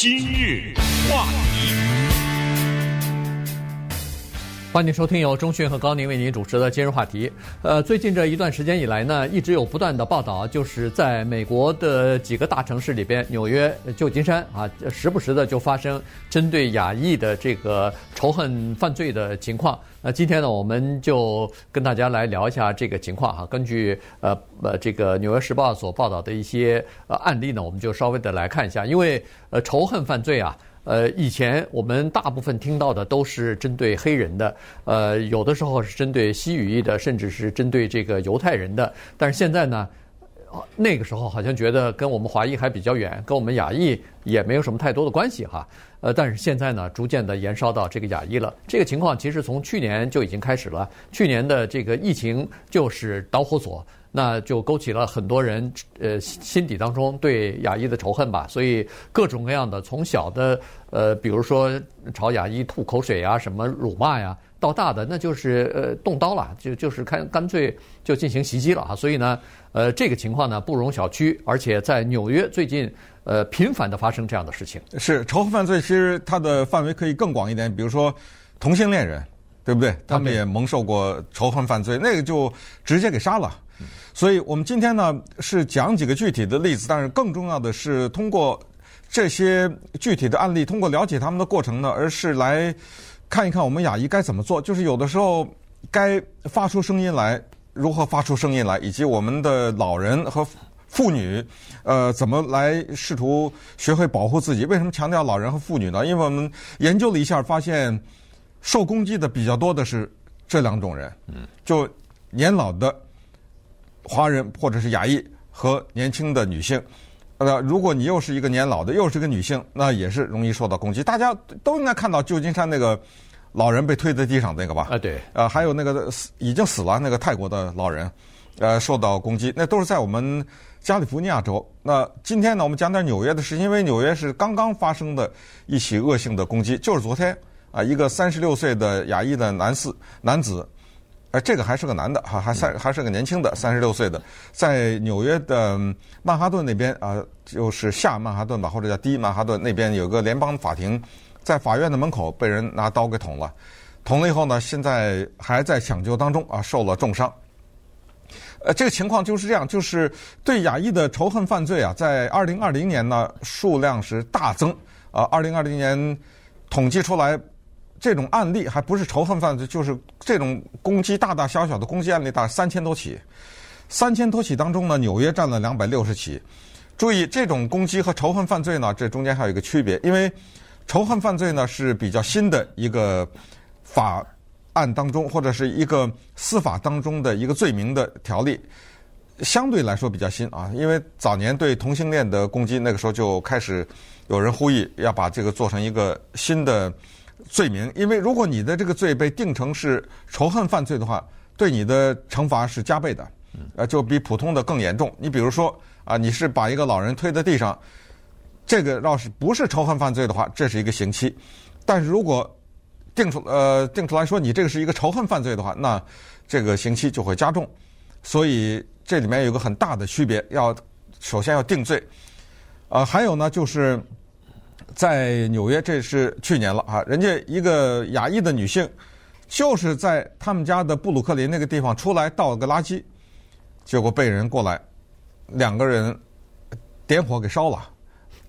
今日话题，欢迎收听由钟讯和高宁为您主持的今日话题。呃，最近这一段时间以来呢，一直有不断的报道，就是在美国的几个大城市里边，纽约、旧金山啊，时不时的就发生针对亚裔的这个仇恨犯罪的情况。那今天呢，我们就跟大家来聊一下这个情况哈。根据呃呃这个《纽约时报》所报道的一些呃案例呢，我们就稍微的来看一下。因为呃仇恨犯罪啊，呃以前我们大部分听到的都是针对黑人的，呃有的时候是针对西语裔的，甚至是针对这个犹太人的。但是现在呢，那个时候好像觉得跟我们华裔还比较远，跟我们亚裔也没有什么太多的关系哈。呃，但是现在呢，逐渐的延烧到这个亚裔了。这个情况其实从去年就已经开始了。去年的这个疫情就是导火索，那就勾起了很多人呃心底当中对亚裔的仇恨吧。所以各种各样的，从小的呃，比如说朝亚裔吐口水呀，什么辱骂呀，到大的那就是呃动刀了，就就是干干脆就进行袭击了啊。所以呢，呃，这个情况呢不容小觑，而且在纽约最近。呃，频繁的发生这样的事情。是仇恨犯罪，其实它的范围可以更广一点，比如说同性恋人，对不对？他们也蒙受过仇恨犯罪，那个就直接给杀了。所以我们今天呢是讲几个具体的例子，但是更重要的是通过这些具体的案例，通过了解他们的过程呢，而是来看一看我们亚裔该怎么做，就是有的时候该发出声音来，如何发出声音来，以及我们的老人和。妇女，呃，怎么来试图学会保护自己？为什么强调老人和妇女呢？因为我们研究了一下，发现受攻击的比较多的是这两种人，嗯，就年老的华人或者是亚裔和年轻的女性。呃，如果你又是一个年老的，又是一个女性，那也是容易受到攻击。大家都应该看到旧金山那个老人被推在地上那个吧？啊，对。呃，还有那个死已经死了那个泰国的老人，呃，受到攻击，那都是在我们。加利福尼亚州。那今天呢，我们讲点纽约的事，因为纽约是刚刚发生的一起恶性的攻击，就是昨天啊，一个三十六岁的亚裔的男四男子，呃，这个还是个男的哈，还三还是个年轻的三十六岁的，在纽约的曼哈顿那边啊，就是下曼哈顿吧，或者叫低曼哈顿那边有个联邦法庭，在法院的门口被人拿刀给捅了，捅了以后呢，现在还在抢救当中啊，受了重伤。呃，这个情况就是这样，就是对亚裔的仇恨犯罪啊，在二零二零年呢，数量是大增。啊，二零二零年统计出来，这种案例还不是仇恨犯罪，就是这种攻击，大大小小的攻击案例，大概三千多起。三千多起当中呢，纽约占了两百六十起。注意，这种攻击和仇恨犯罪呢，这中间还有一个区别，因为仇恨犯罪呢是比较新的一个法。案当中或者是一个司法当中的一个罪名的条例，相对来说比较新啊。因为早年对同性恋的攻击，那个时候就开始有人呼吁要把这个做成一个新的罪名。因为如果你的这个罪被定成是仇恨犯罪的话，对你的惩罚是加倍的，呃，就比普通的更严重。你比如说啊，你是把一个老人推在地上，这个要是不是仇恨犯罪的话，这是一个刑期。但是如果定出呃定出来说你这个是一个仇恨犯罪的话，那这个刑期就会加重，所以这里面有个很大的区别，要首先要定罪，呃，还有呢就是在纽约，这是去年了啊，人家一个亚裔的女性就是在他们家的布鲁克林那个地方出来倒了个垃圾，结果被人过来两个人点火给烧了。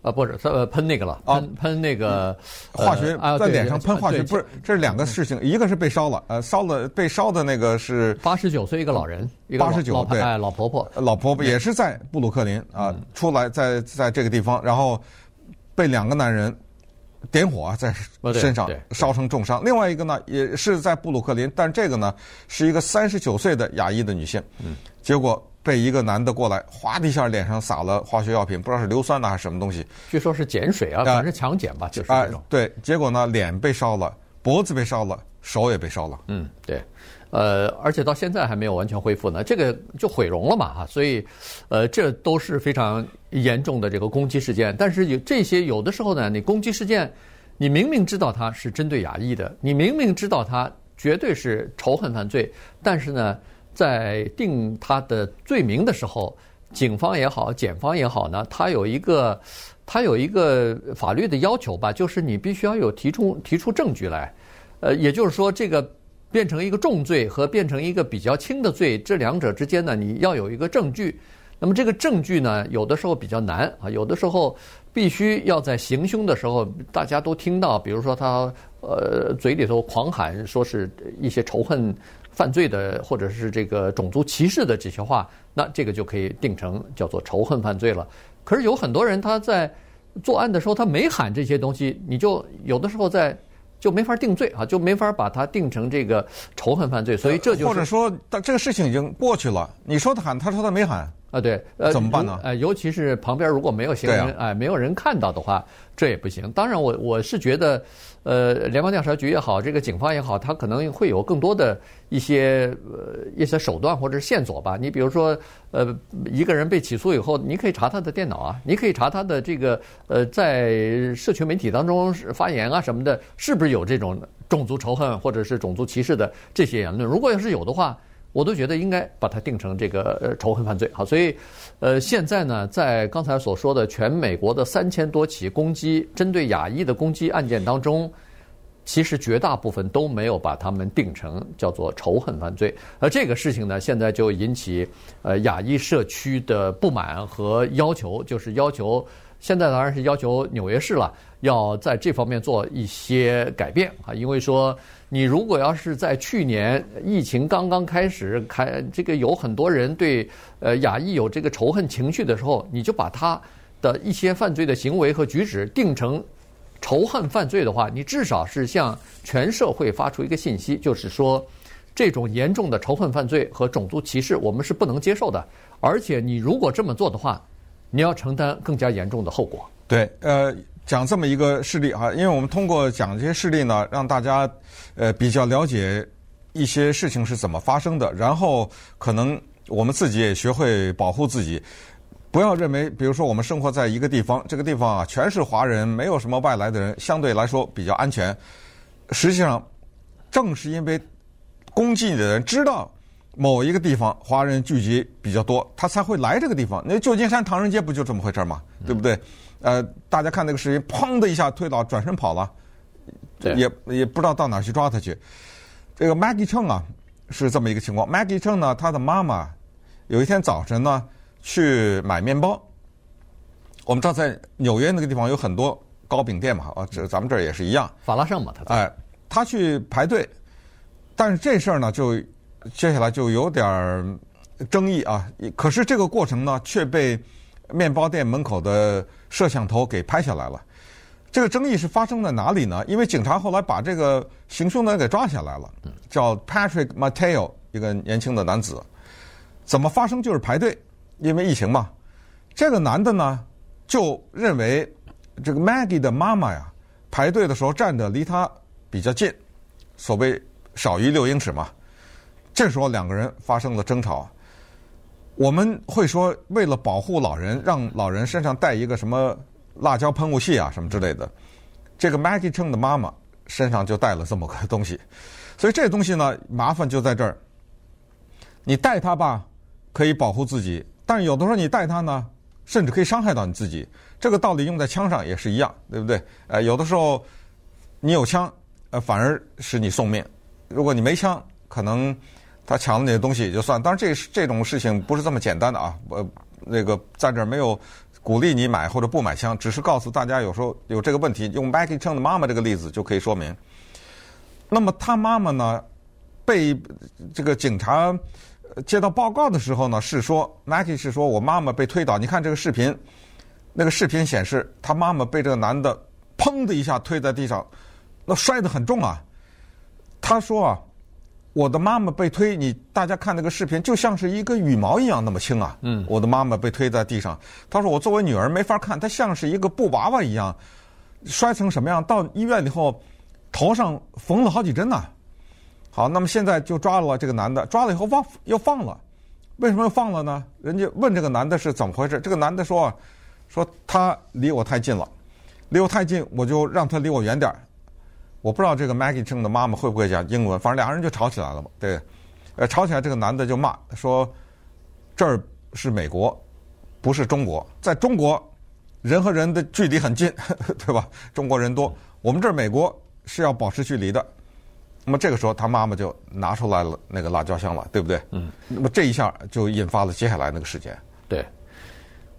啊，不是，呃，喷那个了，喷喷那个化学在脸上喷化学，不是，这是两个事情，一个是被烧了，呃，烧了被烧的那个是八十九岁一个老人，八十九对，哎，老婆婆，老婆婆也是在布鲁克林啊，出来在在这个地方，然后被两个男人点火啊，在身上烧成重伤。另外一个呢，也是在布鲁克林，但这个呢是一个三十九岁的亚裔的女性，嗯，结果。被一个男的过来，哗的一下脸上撒了化学药品，不知道是硫酸呢还是什么东西。据说是碱水啊，反正是强碱吧，就是那种。对，结果呢，脸被烧了，脖子被烧了，手也被烧了。嗯，对，呃，而且到现在还没有完全恢复呢，这个就毁容了嘛哈，所以，呃，这都是非常严重的这个攻击事件。但是有这些有的时候呢，你攻击事件，你明明知道它是针对亚裔的，你明明知道它绝对是仇恨犯罪，但是呢。在定他的罪名的时候，警方也好，检方也好呢，他有一个他有一个法律的要求吧，就是你必须要有提出提出证据来，呃，也就是说，这个变成一个重罪和变成一个比较轻的罪，这两者之间呢，你要有一个证据。那么这个证据呢，有的时候比较难啊，有的时候必须要在行凶的时候，大家都听到，比如说他呃嘴里头狂喊说是一些仇恨犯罪的，或者是这个种族歧视的这些话，那这个就可以定成叫做仇恨犯罪了。可是有很多人他在作案的时候他没喊这些东西，你就有的时候在就没法定罪啊，就没法把它定成这个仇恨犯罪。所以这就是或者说，但这个事情已经过去了，你说他喊，他说他没喊。啊，对，呃，怎么办呢？呃，尤其是旁边如果没有行人，哎、啊呃，没有人看到的话，这也不行。当然我，我我是觉得，呃，联邦调查局也好，这个警方也好，他可能会有更多的一些呃一些手段或者线索吧。你比如说，呃，一个人被起诉以后，你可以查他的电脑啊，你可以查他的这个呃在社群媒体当中发言啊什么的，是不是有这种种族仇恨或者是种族歧视的这些言论？如果要是有的话。我都觉得应该把它定成这个仇恨犯罪。好，所以，呃，现在呢，在刚才所说的全美国的三千多起攻击针对亚裔的攻击案件当中，其实绝大部分都没有把他们定成叫做仇恨犯罪。而这个事情呢，现在就引起呃亚裔社区的不满和要求，就是要求现在当然是要求纽约市了，要在这方面做一些改变啊，因为说。你如果要是在去年疫情刚刚开始开，这个有很多人对呃亚裔有这个仇恨情绪的时候，你就把他的一些犯罪的行为和举止定成仇恨犯罪的话，你至少是向全社会发出一个信息，就是说这种严重的仇恨犯罪和种族歧视我们是不能接受的，而且你如果这么做的话，你要承担更加严重的后果。对，呃。讲这么一个事例哈，因为我们通过讲这些事例呢，让大家呃比较了解一些事情是怎么发生的，然后可能我们自己也学会保护自己，不要认为，比如说我们生活在一个地方，这个地方啊全是华人，没有什么外来的人，相对来说比较安全。实际上，正是因为攻击你的人知道某一个地方华人聚集比较多，他才会来这个地方。那旧金山唐人街不就这么回事儿吗？对不对？呃，大家看那个视频，砰的一下推倒，转身跑了，也也不知道到哪儿去抓他去。这个 Maggie Cheng 啊，是这么一个情况。Maggie Cheng 呢，他的妈妈有一天早晨呢去买面包。我们知道在纽约那个地方有很多糕饼店嘛，啊，这咱们这儿也是一样。法拉盛嘛，他哎，他去排队，但是这事儿呢，就接下来就有点争议啊。可是这个过程呢，却被面包店门口的摄像头给拍下来了，这个争议是发生在哪里呢？因为警察后来把这个行凶的人给抓下来了，叫 Patrick Mateo，一个年轻的男子。怎么发生？就是排队，因为疫情嘛。这个男的呢，就认为这个 Maggie 的妈妈呀，排队的时候站的离他比较近，所谓少于六英尺嘛。这时候两个人发生了争吵。我们会说，为了保护老人，让老人身上带一个什么辣椒喷雾器啊，什么之类的。这个 Maggie Chen 的妈妈身上就带了这么个东西，所以这东西呢，麻烦就在这儿。你带它吧，可以保护自己，但是有的时候你带它呢，甚至可以伤害到你自己。这个道理用在枪上也是一样，对不对？呃，有的时候你有枪，呃，反而使你送命；如果你没枪，可能。他抢了你的东西也就算，当然这这种事情不是这么简单的啊。呃，那个在这儿没有鼓励你买或者不买枪，只是告诉大家有时候有这个问题。用 Maggie Cheng 的妈妈这个例子就可以说明。那么他妈妈呢，被这个警察接到报告的时候呢，是说 Maggie 是说我妈妈被推倒。你看这个视频，那个视频显示他妈妈被这个男的砰的一下推在地上，那摔得很重啊。他说啊。我的妈妈被推，你大家看那个视频，就像是一个羽毛一样那么轻啊！嗯，我的妈妈被推在地上，她说我作为女儿没法看，她像是一个布娃娃一样，摔成什么样？到医院以后，头上缝了好几针呢。好，那么现在就抓了这个男的，抓了以后放又放了，为什么又放了呢？人家问这个男的是怎么回事？这个男的说，说他离我太近了，离我太近，我就让他离我远点儿。我不知道这个 Maggie 姓的妈妈会不会讲英文，反正两个人就吵起来了嘛。对，呃，吵起来，这个男的就骂说：“这儿是美国，不是中国，在中国人和人的距离很近，对吧？中国人多，我们这儿美国是要保持距离的。那么这个时候，他妈妈就拿出来了那个辣椒香了，对不对？嗯。那么这一下就引发了接下来那个事件。对。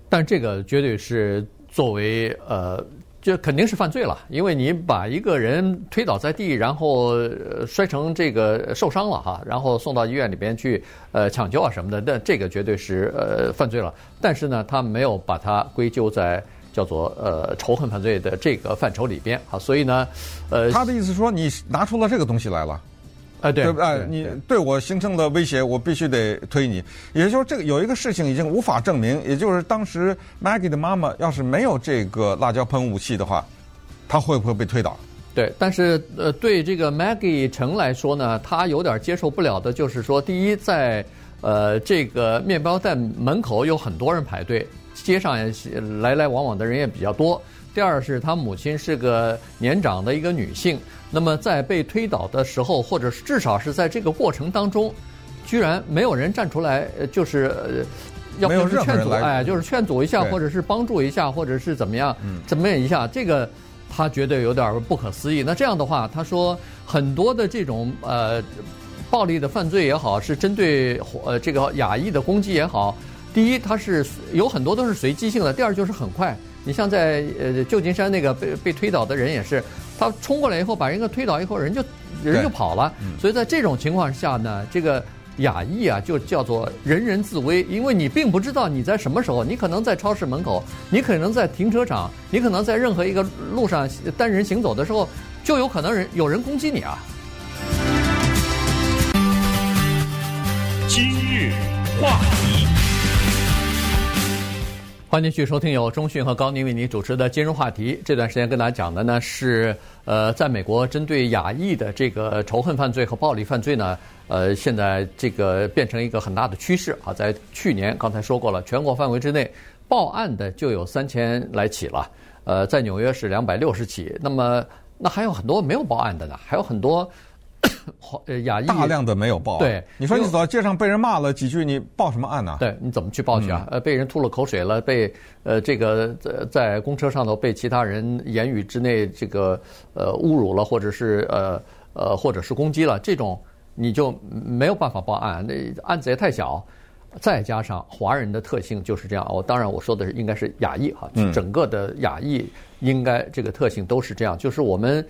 但这个绝对是作为呃，这肯定是犯罪了，因为你把一个人推倒在地，然后摔成这个受伤了哈，然后送到医院里边去呃抢救啊什么的，那这个绝对是呃犯罪了。但是呢，他没有把它归咎在叫做呃仇恨犯罪的这个范畴里边啊，所以呢，呃，他的意思说你拿出了这个东西来了。啊，对，对不对？你对我形成了威胁，我必须得推你。也就是说，这个有一个事情已经无法证明，也就是当时 Maggie 的妈妈要是没有这个辣椒喷雾器的话，她会不会被推倒？对，但是呃，对这个 Maggie 陈来说呢，他有点接受不了的就是说，第一，在呃这个面包店门口有很多人排队，街上也来来往往的人也比较多。第二是他母亲是个年长的一个女性，那么在被推倒的时候，或者至少是在这个过程当中，居然没有人站出来，就是要不是劝阻，哎，就是劝阻一下，或者是帮助一下，或者是怎么样，怎么样一下，这个他觉得有点不可思议。那这样的话，他说很多的这种呃暴力的犯罪也好，是针对呃这个亚裔的攻击也好，第一，它是有很多都是随机性的；第二，就是很快。你像在呃旧金山那个被被推倒的人也是，他冲过来以后把人给推倒以后，人就人就跑了。所以在这种情况下呢，这个亚裔啊就叫做人人自危，因为你并不知道你在什么时候，你可能在超市门口，你可能在停车场，你可能在任何一个路上单人行走的时候，就有可能人有人攻击你啊。今日话题。欢迎继续收听由中讯和高宁为您主持的金融话题。这段时间跟大家讲的呢是，呃，在美国针对亚裔的这个仇恨犯罪和暴力犯罪呢，呃，现在这个变成一个很大的趋势啊。在去年刚才说过了，全国范围之内报案的就有三千来起了，呃，在纽约是两百六十起。那么，那还有很多没有报案的呢，还有很多。呃，亚裔大量的没有报案。对，你说你走到街上被人骂了几句，你报什么案呢？对，你怎么去报去啊？呃，被人吐了口水了，被呃这个在在公车上头被其他人言语之内这个呃侮辱了，或者是呃呃或者是攻击了，这种你就没有办法报案，那案子也太小。再加上华人的特性就是这样，我当然我说的是应该是亚裔哈，整个的亚裔应该这个特性都是这样，就是我们。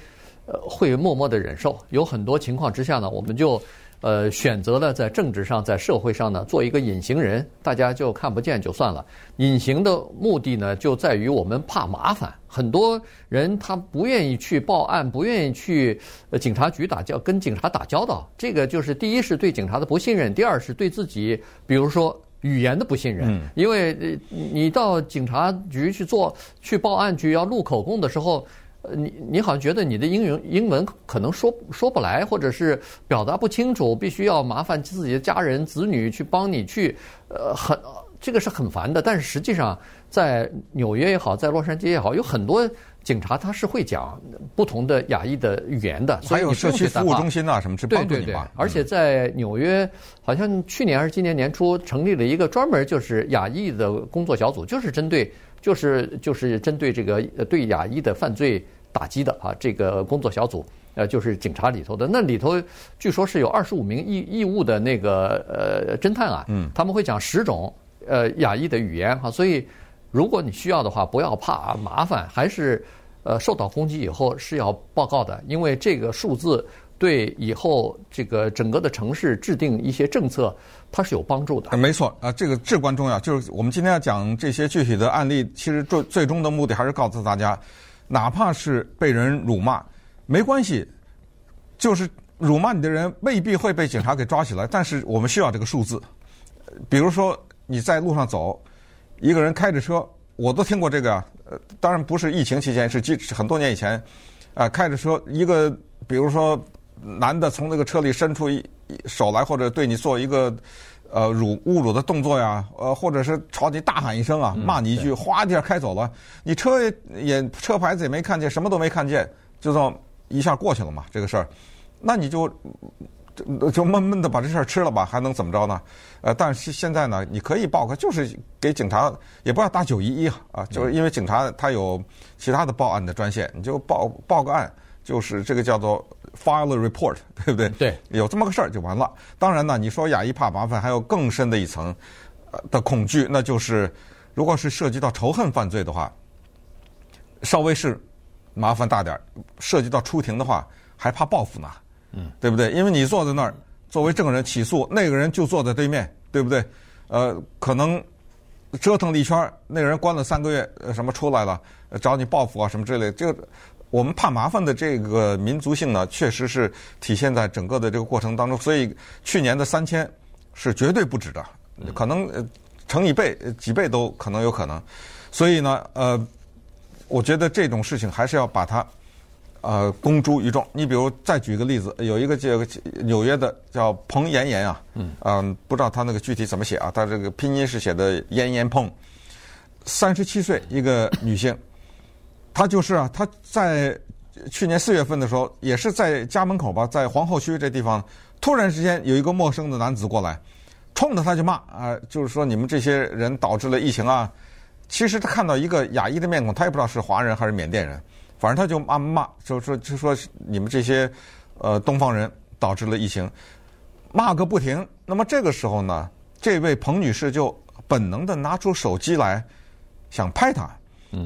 呃，会默默的忍受，有很多情况之下呢，我们就呃选择了在政治上、在社会上呢做一个隐形人，大家就看不见就算了。隐形的目的呢，就在于我们怕麻烦。很多人他不愿意去报案，不愿意去警察局打交跟警察打交道。这个就是第一是对警察的不信任，第二是对自己，比如说语言的不信任。因为你到警察局去做去报案去要录口供的时候。呃，你你好像觉得你的英语英文可能说说不来，或者是表达不清楚，必须要麻烦自己的家人子女去帮你去，呃，很这个是很烦的。但是实际上，在纽约也好，在洛杉矶也好，有很多警察他是会讲不同的亚裔的语言的，还有社区服务中心啊什么，是帮助你对对对，而且在纽约，好像去年还是今年年初成立了一个专门就是亚裔的工作小组，就是针对。就是就是针对这个对亚裔的犯罪打击的啊，这个工作小组，呃，就是警察里头的，那里头据说是有二十五名义义务的那个呃侦探啊，嗯，他们会讲十种呃亚裔的语言哈，所以如果你需要的话，不要怕麻烦，还是呃受到攻击以后是要报告的，因为这个数字。对以后这个整个的城市制定一些政策，它是有帮助的。没错啊，这个至关重要。就是我们今天要讲这些具体的案例，其实最最终的目的还是告诉大家，哪怕是被人辱骂，没关系，就是辱骂你的人未必会被警察给抓起来，但是我们需要这个数字。比如说你在路上走，一个人开着车，我都听过这个啊。呃，当然不是疫情期间，是几很多年以前，啊，开着车一个，比如说。男的从那个车里伸出一手来，或者对你做一个呃辱侮辱的动作呀，呃，或者是朝你大喊一声啊，骂你一句，哗一下开走了，你车也也车牌子也没看见，什么都没看见，就这么一下过去了嘛，这个事儿，那你就就就闷闷的把这事儿吃了吧，还能怎么着呢？呃，但是现在呢，你可以报个，就是给警察，也不要打九一一啊，就是因为警察他有其他的报案的专线，你就报报个案，就是这个叫做 file a report，对不对？对，有这么个事儿就完了。当然呢，你说亚裔怕麻烦，还有更深的一层的恐惧，那就是如果是涉及到仇恨犯罪的话，稍微是麻烦大点儿，涉及到出庭的话，还怕报复呢。嗯，对不对？因为你坐在那儿作为证人起诉，那个人就坐在对面，对不对？呃，可能折腾了一圈，那个人关了三个月，什么出来了，找你报复啊什么之类的。这个我们怕麻烦的这个民族性呢，确实是体现在整个的这个过程当中。所以去年的三千是绝对不止的，可能乘以倍、几倍都可能有可能。所以呢，呃，我觉得这种事情还是要把它。呃，公诸于众。你比如再举一个例子，有一个这个纽约的叫彭妍妍啊，嗯，嗯，不知道他那个具体怎么写啊？他这个拼音是写的妍妍彭，三十七岁一个女性，他就是啊，他在去年四月份的时候，也是在家门口吧，在皇后区这地方，突然之间有一个陌生的男子过来，冲着他就骂啊，就是说你们这些人导致了疫情啊。其实他看到一个亚裔的面孔，他也不知道是华人还是缅甸人。反正他就骂骂，就说就说你们这些呃东方人导致了疫情，骂个不停。那么这个时候呢，这位彭女士就本能的拿出手机来想拍他，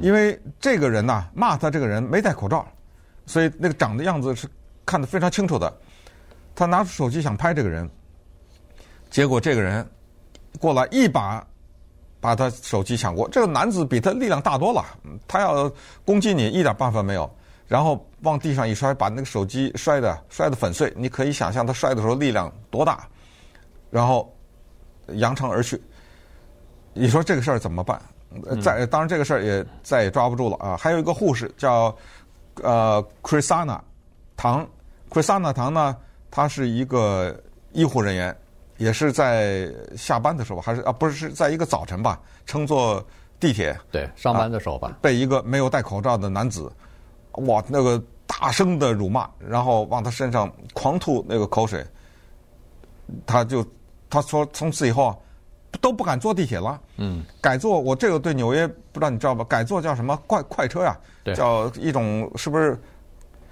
因为这个人呐骂他这个人没戴口罩，所以那个长的样子是看得非常清楚的。他拿出手机想拍这个人，结果这个人过来一把。把他手机抢过，这个男子比他力量大多了，他要攻击你一点办法没有，然后往地上一摔，把那个手机摔得摔得粉碎。你可以想象他摔的时候力量多大，然后扬长而去。你说这个事儿怎么办？再当然这个事儿也再也抓不住了啊！还有一个护士叫呃 Chrisana 唐，Chrisana 唐呢，他是一个医护人员。也是在下班的时候，还是啊，不是是在一个早晨吧，乘坐地铁，对，上班的时候吧，啊，被一个没有戴口罩的男子，哇，那个大声的辱骂，然后往他身上狂吐那个口水，他就他说从此以后啊，都不敢坐地铁了，嗯，改坐我这个对纽约不知道你知道吧？改坐叫什么快快车呀？对，叫一种是不是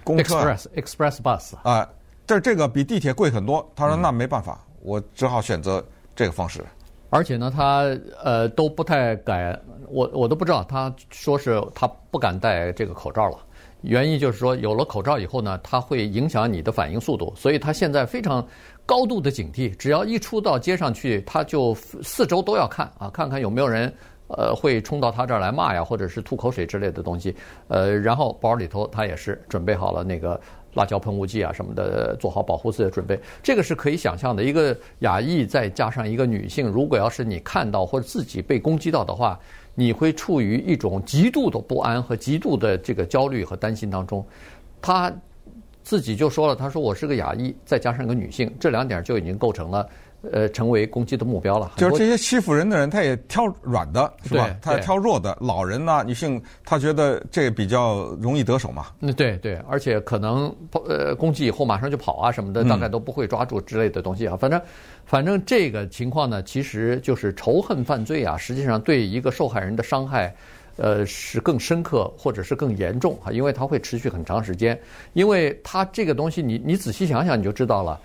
公车？Express Express Bus 啊，这这个比地铁贵很多。他说那没办法。嗯我只好选择这个方式，而且呢，他呃都不太敢，我我都不知道，他说是他不敢戴这个口罩了，原因就是说有了口罩以后呢，它会影响你的反应速度，所以他现在非常高度的警惕，只要一出到街上去，他就四周都要看啊，看看有没有人呃会冲到他这儿来骂呀，或者是吐口水之类的东西，呃，然后包里头他也是准备好了那个。辣椒喷雾剂啊什么的，做好保护自己的准备，这个是可以想象的。一个亚裔再加上一个女性，如果要是你看到或者自己被攻击到的话，你会处于一种极度的不安和极度的这个焦虑和担心当中。她自己就说了，他说我是个亚裔，再加上一个女性，这两点就已经构成了。呃，成为攻击的目标了。就是这些欺负人的人，他也挑软的，是吧？他也挑弱的，老人呐、女性，他觉得这比较容易得手嘛。嗯，对对，而且可能呃攻击以后马上就跑啊什么的，大概都不会抓住之类的东西啊。反正反正这个情况呢，其实就是仇恨犯罪啊，实际上对一个受害人的伤害，呃，是更深刻或者是更严重啊，因为它会持续很长时间。因为它这个东西你，你你仔细想想，你就知道了。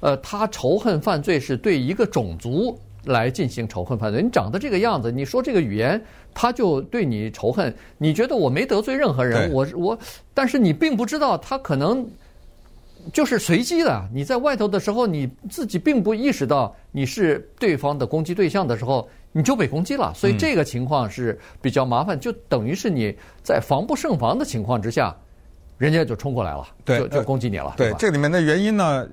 呃，他仇恨犯罪是对一个种族来进行仇恨犯罪。你长得这个样子，你说这个语言，他就对你仇恨。你觉得我没得罪任何人，我我，但是你并不知道他可能就是随机的。你在外头的时候，你自己并不意识到你是对方的攻击对象的时候，你就被攻击了。所以这个情况是比较麻烦，就等于是你在防不胜防的情况之下。人家就冲过来了，对，就就攻击你了。对，这里面的原因呢，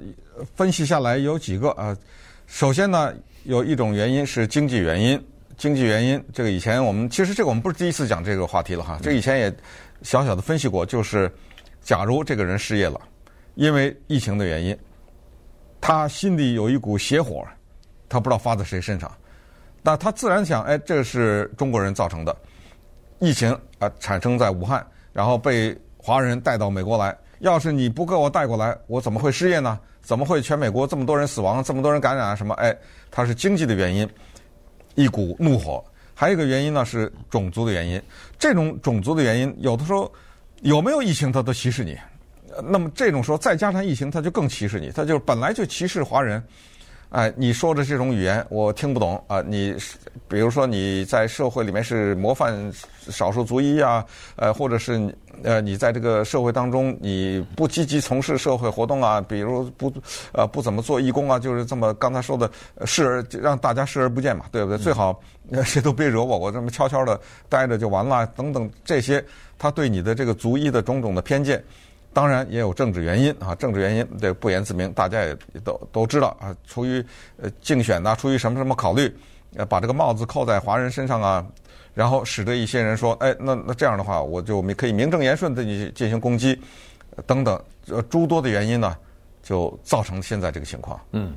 分析下来有几个啊。首先呢，有一种原因是经济原因，经济原因。这个以前我们其实这个我们不是第一次讲这个话题了哈，这个以前也小小的分析过，就是假如这个人失业了，因为疫情的原因，他心里有一股邪火，他不知道发在谁身上，那他自然想，哎，这是中国人造成的疫情啊，产生在武汉，然后被。华人带到美国来，要是你不给我带过来，我怎么会失业呢？怎么会全美国这么多人死亡，这么多人感染啊？什么？哎，它是经济的原因，一股怒火。还有一个原因呢，是种族的原因。这种种族的原因，有的时候有没有疫情，他都歧视你。那么这种时候再加上疫情，他就更歧视你。他就本来就歧视华人。哎，你说的这种语言我听不懂啊！你比如说你在社会里面是模范少数族裔啊，呃，或者是呃你在这个社会当中你不积极从事社会活动啊，比如不呃不怎么做义工啊，就是这么刚才说的视而让大家视而不见嘛，对不对？最好谁都别惹我，我这么悄悄的待着就完了，等等这些，他对你的这个族裔的种种的偏见。当然也有政治原因啊，政治原因这不言自明，大家也都都知道啊。出于呃竞选呐，出于什么什么考虑，呃，把这个帽子扣在华人身上啊，然后使得一些人说，哎，那那这样的话，我就可以名正言顺的去进行攻击，等等，呃，诸多的原因呢，就造成现在这个情况。嗯。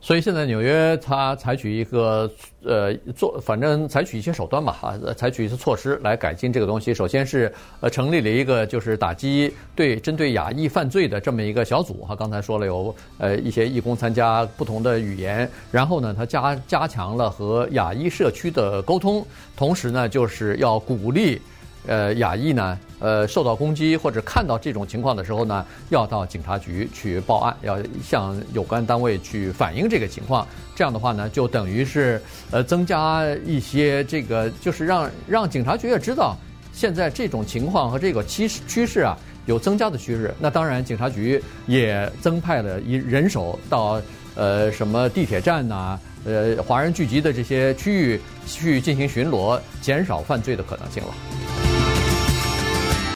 所以现在纽约它采取一个呃做，反正采取一些手段吧，啊，采取一些措施来改进这个东西。首先是呃成立了一个就是打击对针对亚裔犯罪的这么一个小组哈。刚才说了有呃一些义工参加不同的语言，然后呢，它加加强了和亚裔社区的沟通，同时呢，就是要鼓励。呃，亚裔呢，呃，受到攻击或者看到这种情况的时候呢，要到警察局去报案，要向有关单位去反映这个情况。这样的话呢，就等于是呃增加一些这个，就是让让警察局也知道现在这种情况和这个趋势趋势啊有增加的趋势。那当然，警察局也增派了一人手到呃什么地铁站呐，呃华人聚集的这些区域去进行巡逻，减少犯罪的可能性了。